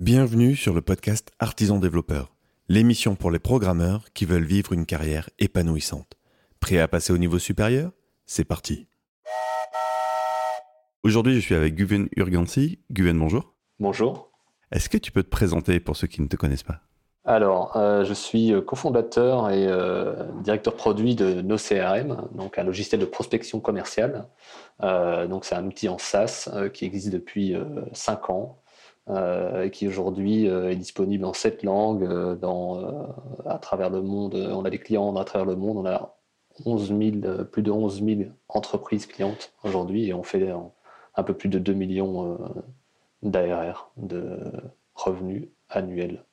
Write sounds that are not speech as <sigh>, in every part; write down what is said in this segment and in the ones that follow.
Bienvenue sur le podcast Artisan Développeur, l'émission pour les programmeurs qui veulent vivre une carrière épanouissante. Prêt à passer au niveau supérieur? C'est parti. Aujourd'hui, je suis avec Guven Urgansi. Guven, bonjour. Bonjour. Est-ce que tu peux te présenter pour ceux qui ne te connaissent pas? Alors, euh, je suis euh, cofondateur et euh, directeur produit de NoCRM, donc un logiciel de prospection commerciale. donc, c'est un outil en SaaS qui existe depuis 5 ans euh, qui aujourd'hui euh, est disponible en sept langues euh, dans, à travers le monde. On a des clients à travers le monde. On a 11 000, plus de 11 000 entreprises clientes aujourd'hui et on fait un peu plus de 2 millions d'ARR, de revenus annuels.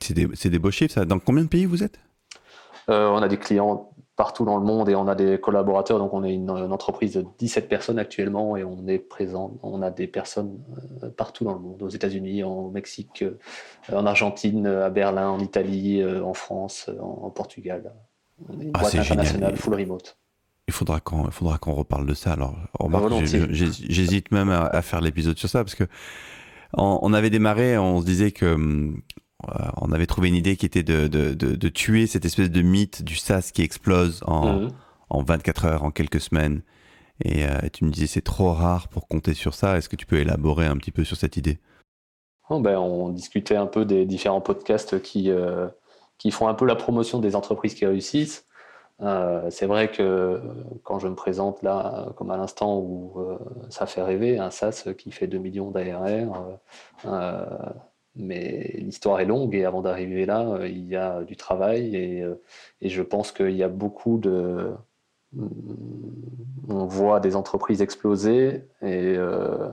C'est des, des, beaux chiffres, ça. Dans combien de pays vous êtes? On a des clients partout dans le monde et on a des collaborateurs. Donc, on est une, entreprise de 17 personnes actuellement et on est présent. On a des personnes euh, partout dans le monde, aux États-Unis, au Mexique, euh, en Argentine, à Berlin, en Italie, euh, en France, en, Portugal. On est une ah, boîte internationale, full remote. Il faudra qu'on faudra qu'on reparle de ça. Alors, j'hésite même à, faire l'épisode sur ça parce que on, avait démarré, on se disait que hum, on avait trouvé une idée qui était de, tuer cette espèce de mythe du SaaS qui explose en, 24 mhm. heures, en quelques semaines. Et euh, tu me disais c'est trop rare pour compter sur ça. Est-ce que tu peux élaborer un petit peu sur cette idée? Oh, ben, On discutait un peu des différents podcasts qui, euh, qui font un peu la promotion des entreprises qui réussissent. c'est vrai que quand je me présente là, comme à l'instant où ça fait rêver, un SaaS qui fait 2 millions d'ARR, mais l'histoire est longue et avant d'arriver là, euh, il y a du travail et, euh, et je pense qu'il y a beaucoup de... On voit des entreprises exploser et, euh,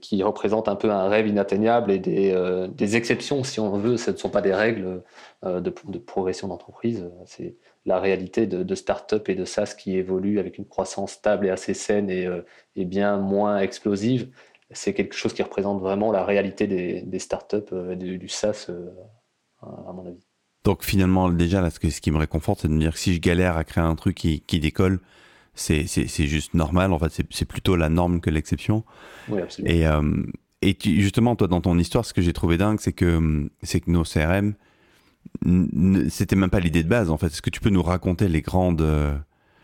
qui représentent un peu un rêve inatteignable et des, des, exceptions, si on veut. Ce ne sont pas des règles de, progression d'entreprise, c'est la réalité de, de start-up et de SaaS qui évolue avec une croissance stable et assez saine et bien moins explosive c'est quelque chose qui représente vraiment la réalité des, des startups euh, du, du, SaaS, euh, à mon avis. Donc finalement, déjà, là, ce, qui me réconforte, c'est de me dire que si je galère à créer un truc qui, qui décolle, c'est juste normal. En fait, c'est plutôt la norme que l'exception. Oui, absolument. Et, euh, et justement, toi, dans ton histoire, ce que j'ai trouvé dingue, c'est que, c'est que nos CRM, c'était même pas l'idée de base, en fait. Est-ce que tu peux nous raconter les grandes...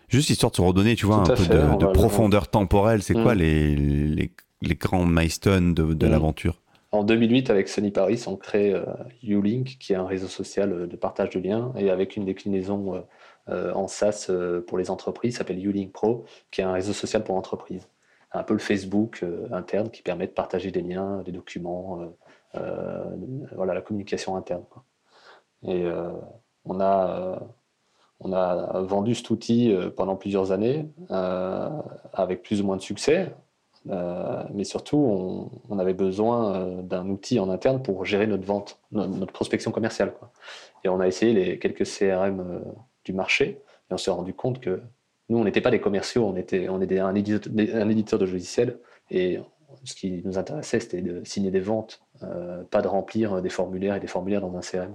juste histoire de se redonner, tu vois, un peu de, de profondeur temporelle. C'est quoi mm. les, les les grands milestones de, de mm. l'aventure En 2008, avec Sony Paris, on crée euh, Ulink, qui est un réseau social euh, de partage de liens, et avec une déclinaison euh, en SaaS pour les entreprises, s'appelle Ulink Pro, qui est un réseau social pour entreprises. Un peu le Facebook interne qui permet de partager des liens, des documents, voilà, la communication interne. Et on a on a vendu cet outil pendant plusieurs années avec plus ou moins de succès. Euh, mais surtout, on, avait besoin euh, d'un outil en interne pour gérer notre vente, notre, prospection commerciale. Quoi. Et on a essayé les quelques CRM euh, du marché et on s'est rendu compte que nous, on n'était pas des commerciaux, on était, on était un, éditeur, un de logiciels et ce qui nous intéressait, c'était de signer des ventes, pas de remplir des formulaires et des formulaires dans un CRM.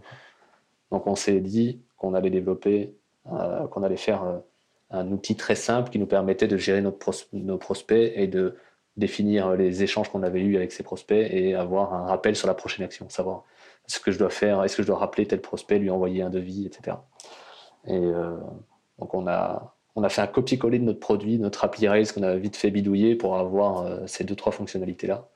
Donc on s'est dit qu'on allait développer, qu'on allait faire un outil très simple qui nous permettait de gérer notre nos prospects et de définir les échanges qu'on avait eus avec ces prospects et avoir un rappel sur la prochaine action, savoir ce que je dois faire, est-ce que je dois rappeler tel prospect, lui envoyer un devis, etc. Et euh, donc on a, fait un copier-coller de notre produit, notre appli Rails qu'on a vite fait bidouiller pour avoir euh, ces deux, trois fonctionnalités-là.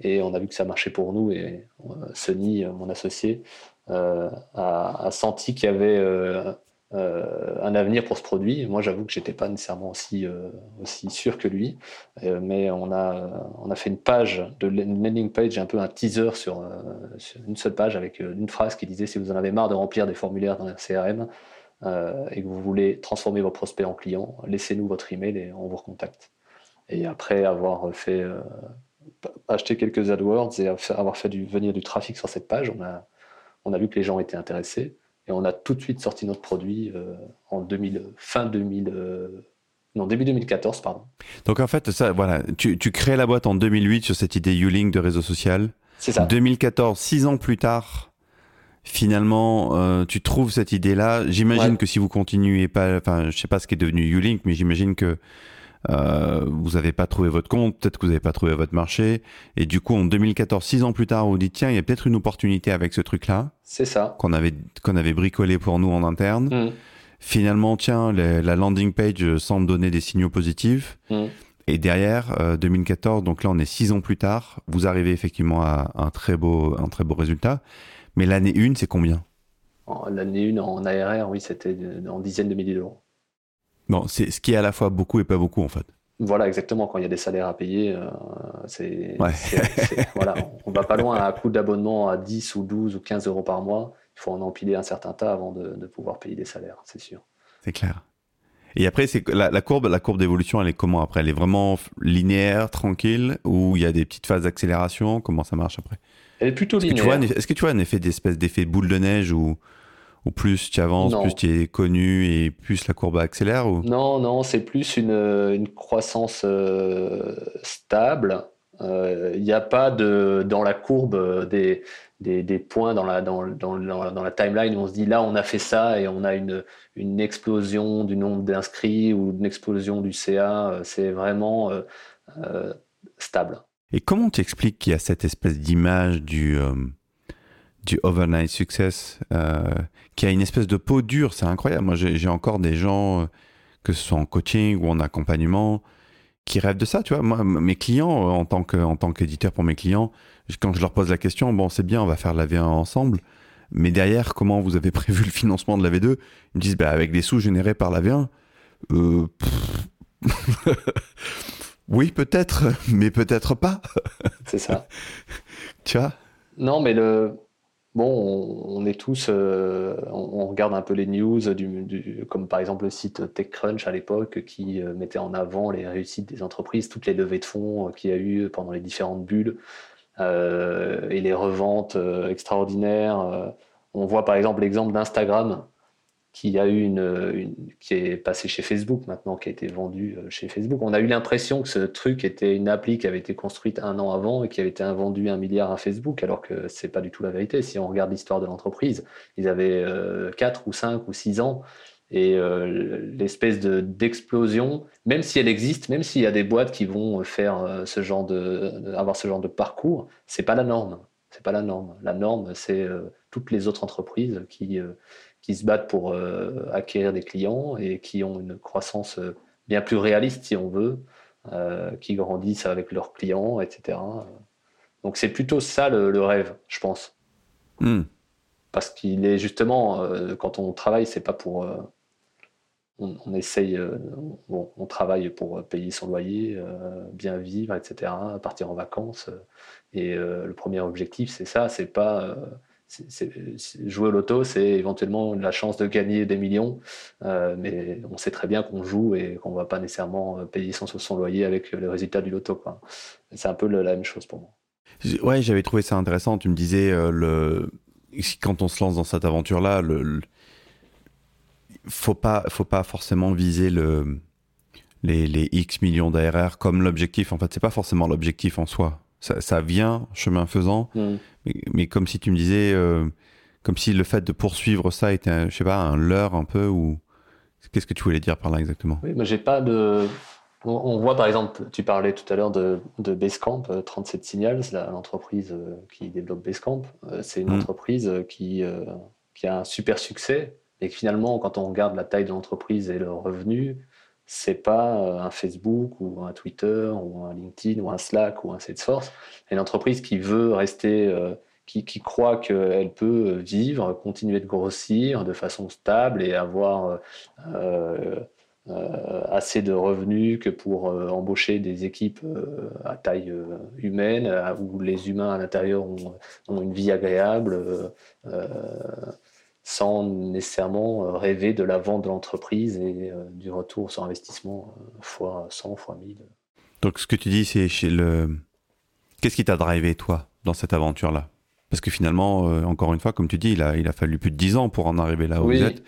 Et on a vu que ça marchait pour nous et euh, Sony, mon associé, a, senti qu'il y avait euh, un avenir pour ce produit. Moi, j'avoue que j'étais pas nécessairement aussi, euh, aussi sûr que lui, euh, mais on a, on a fait une page, de landing page, un peu un teaser sur, une seule page avec une phrase qui disait si vous en avez marre de remplir des formulaires dans un CRM et que vous voulez transformer vos prospects en clients, laissez-nous votre email et on vous recontacte. Et après avoir fait acheter quelques AdWords et avoir fait venir du trafic sur cette page, on a, on a vu que les gens étaient intéressés. Et on a tout de suite sorti notre produit euh, en 2000, fin 2000, euh, non, début 2014, pardon. Donc en fait, ça, voilà, tu, tu crées la boîte en 2008 sur cette idée U-Link de réseau social. C'est ça. 2014, six ans plus tard, finalement, euh, tu trouves cette idée-là. J'imagine que si vous continuez pas, enfin, je sais pas ce qui est devenu U-Link, mais j'imagine que Euh, vous n'avez pas trouvé votre compte, peut-être que vous n'avez pas trouvé votre marché. Et du coup, en 2014, six ans plus tard, vous dites tiens, il y a peut-être une opportunité avec ce truc-là. C'est ça. Qu'on avait, qu'on avait bricolé pour nous en interne. Mmh. Finalement, tiens, la landing page semble donner des signaux positifs. Mmh. Et derrière, 2014, euh, donc là, on est six ans plus tard, vous arrivez effectivement à un très beau, un très beau résultat. Mais l'année 1, c'est combien? L'année 1 en ARR, oui, c'était en dizaines de milliers d'euros. Bon, c'est ce qui est à la fois beaucoup et pas beaucoup en fait. Voilà, exactement. Quand il y a des salaires à payer, euh, c'est, <laughs> voilà, on va pas loin à un coût d'abonnement à 10 ou 12 ou 15 euros par mois. Il faut en empiler un certain tas avant de, pouvoir payer des salaires, c'est sûr. C'est clair. Et après, c'est la, la, courbe, la courbe d'évolution, elle est comment après? Elle est vraiment linéaire, tranquille, ou il y a des petites phases d'accélération? Comment ça marche après? Elle est plutôt linéaire. Est-ce que tu vois un effet d'espèce d'effet boule de neige où ou plus tu avances, plus tu es connu et plus la courbe accélère ou... Non, non, c'est plus une, une croissance euh, stable. Il euh, n'y a pas de, dans la courbe des, des, des points dans la, dans, dans, dans, la timeline où on se dit là on a fait ça et on a une, une explosion du nombre d'inscrits ou une explosion du CA. C'est vraiment euh, stable. Et comment tu expliques qu'il y a cette espèce d'image du du overnight success, euh, qui a une espèce de peau dure. C'est incroyable. Moi, j'ai encore des gens, euh, que ce soit en coaching ou en accompagnement, qui rêvent de ça. Tu vois, moi, mes clients, euh, en tant que, en tant qu'éditeur pour mes clients, quand je leur pose la question, bon, c'est bien, on va faire la V1 ensemble. Mais derrière, comment vous avez <laughs> prévu le financement de la V2 Ils me disent, bah, avec des sous générés par la V1. <laughs> oui, peut-être, mais peut-être pas. c'est ça. <laughs> tu vois? Non, mais le, bon, on, est tous, euh, on, regarde un peu les news, comme par exemple le site TechCrunch à l'époque, qui euh, mettait en avant les réussites des entreprises, toutes les levées de fonds euh, qu'il y a eu pendant les différentes bulles, et les reventes extraordinaires. on voit par exemple l'exemple d'Instagram, qui a eu une, qui est passé chez Facebook maintenant, qui a été vendu euh, chez Facebook. On a eu l'impression que ce truc était une appli qui avait été construite un an avant et qui avait été vendu un milliard à Facebook, alors que c'est pas du tout la vérité. Si on regarde l'histoire de l'entreprise, ils avaient euh, 4 ou 5 ou 6 ans et euh, l'espèce de d'explosion, même si elle existe, même s'il y a des boîtes qui vont faire euh, ce genre de, avoir ce genre de parcours, c'est pas la norme. C'est pas la norme. La norme, c'est toutes les autres entreprises qui qui se battent pour euh, acquérir des clients et qui ont une croissance euh, bien plus réaliste, si on veut, euh, qui grandissent avec leurs clients, etc. Donc c'est plutôt ça le, rêve, je pense. Hmm. Parce qu'il est justement, quand on travaille, c'est pas pour. On, essaye, on travaille pour payer son loyer, bien vivre, etc., partir en vacances. et le premier objectif, c'est ça, c'est pas jouer au loto, c'est éventuellement la chance de gagner des millions, euh, mais on sait très bien qu'on joue et qu'on ne va pas nécessairement euh, payer son, son loyer avec le résultat du loto. C'est un peu la même chose pour moi. Ouais, j'avais trouvé ça intéressant. Tu me disais, euh, le... quand on se lance dans cette aventure-là, le... faut pas, faut pas forcément viser le... les, X millions d'ARR comme l'objectif. En fait, c'est pas forcément l'objectif en soi. Ça, ça, vient chemin faisant, mm. Mais, comme si tu me disais, euh, comme si le fait de poursuivre ça était, un, je sais pas, un leurre un peu ou qu'est-ce que tu voulais dire par là exactement? Oui, mais j'ai pas de. On, voit par exemple, tu parlais tout à l'heure de, de Basecamp, 37 euh, Signals, l'entreprise euh, qui développe Basecamp. C'est une mm. entreprise qui, qui a un super succès et que finalement, quand on regarde la taille de l'entreprise et le revenu, c'est pas un Facebook ou un Twitter ou un LinkedIn ou un Slack ou un Salesforce. Une entreprise qui veut rester, euh, qui, croit qu'elle peut vivre, continuer de grossir de façon stable et avoir euh, euh, assez de revenus que pour embaucher des équipes à taille humaine où les humains à l'intérieur ont, une vie agréable sans nécessairement euh, rêver de la vente de l'entreprise et euh, du retour sur investissement euh, fois 100, fois 1000. Donc ce que tu dis, c'est chez le... Qu'est-ce qui t'a drivé, toi, dans cette aventure-là? Parce que finalement, encore une fois, comme tu dis, il a, il a fallu plus de 10 ans pour en arriver là où vous êtes.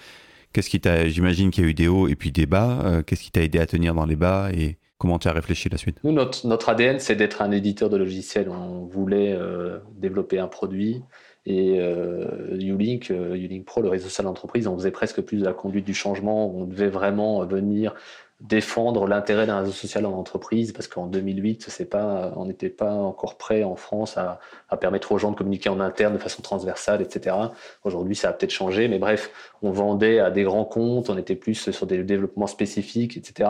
Qu'est-ce qui t'a... J'imagine qu'il y a eu des hauts et puis des bas. Qu'est-ce qui t'a aidé à tenir dans les bas et comment tu as réfléchi la suite? Nous, notre, notre ADN, c'est d'être un éditeur de logiciels. On voulait développer un produit et euh, Ulink, euh, Ulink Pro, le réseau social d'entreprise, on faisait presque plus de la conduite du changement. On devait vraiment venir défendre l'intérêt d'un réseau social en entreprise, parce qu'en 2008, c'est pas, on n'était pas encore prêt en France à, permettre aux gens de communiquer en interne de façon transversale, etc. Aujourd'hui, ça a peut-être changé, mais bref, on vendait à des grands comptes, on était plus sur des développements spécifiques, etc.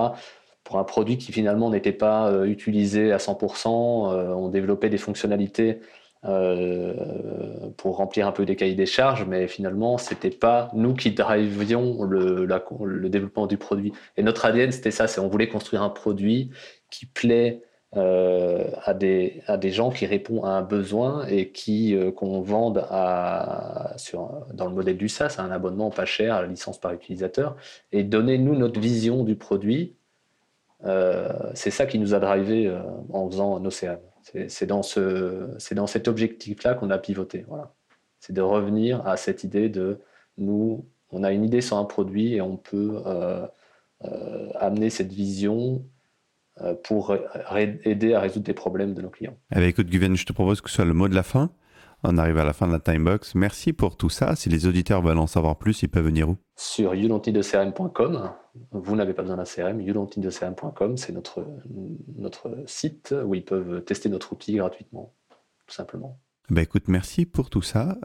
Pour un produit qui finalement n'était pas euh, utilisé à 100%, euh, on développait des fonctionnalités euh, pour remplir un peu des cahiers des charges, mais finalement, c'était pas nous qui drivions le, développement du produit. Et notre ADN, c'était ça, c'est on voulait construire un produit qui plaît euh, à, des, gens qui répondent à un besoin et qui euh, qu'on vende dans le modèle du SaaS un abonnement pas cher, à la licence par utilisateur, et donner nous notre vision du produit. c'est ça qui nous a drivé en faisant nos CRM. C'est dans, ce, dans cet objectif-là qu'on a pivoté. Voilà. C'est de revenir à cette idée de nous, on a une idée sur un produit et on peut euh, euh, amener cette vision euh, pour aider à résoudre des problèmes de nos clients. Eh écoute, Guven, je te propose que ce soit le mot de la fin. On arrive à la fin de la timebox. Merci pour tout ça. Si les auditeurs veulent en savoir plus, ils peuvent venir où? Sur youdontn'tneedacrm.com. Vous n'avez pas besoin d'un CRM. youdontn'tneedacrm.com, c'est notre, notre site où ils peuvent tester notre outil gratuitement, tout simplement. Ben écoute, merci pour tout ça.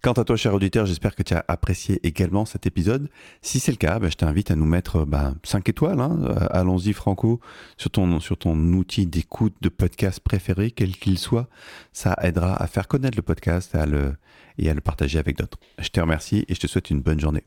Quant à toi, cher auditeur, j'espère que tu as apprécié également cet épisode. Si c'est le cas, ben, je t'invite à nous mettre ben, 5 étoiles. Hein. Euh, allons-y, Franco, sur ton, sur ton outil d'écoute de podcast préféré, quel qu'il soit. Ça aidera à faire connaître le podcast à le, et à le partager avec d'autres. Je te remercie et je te souhaite une bonne journée.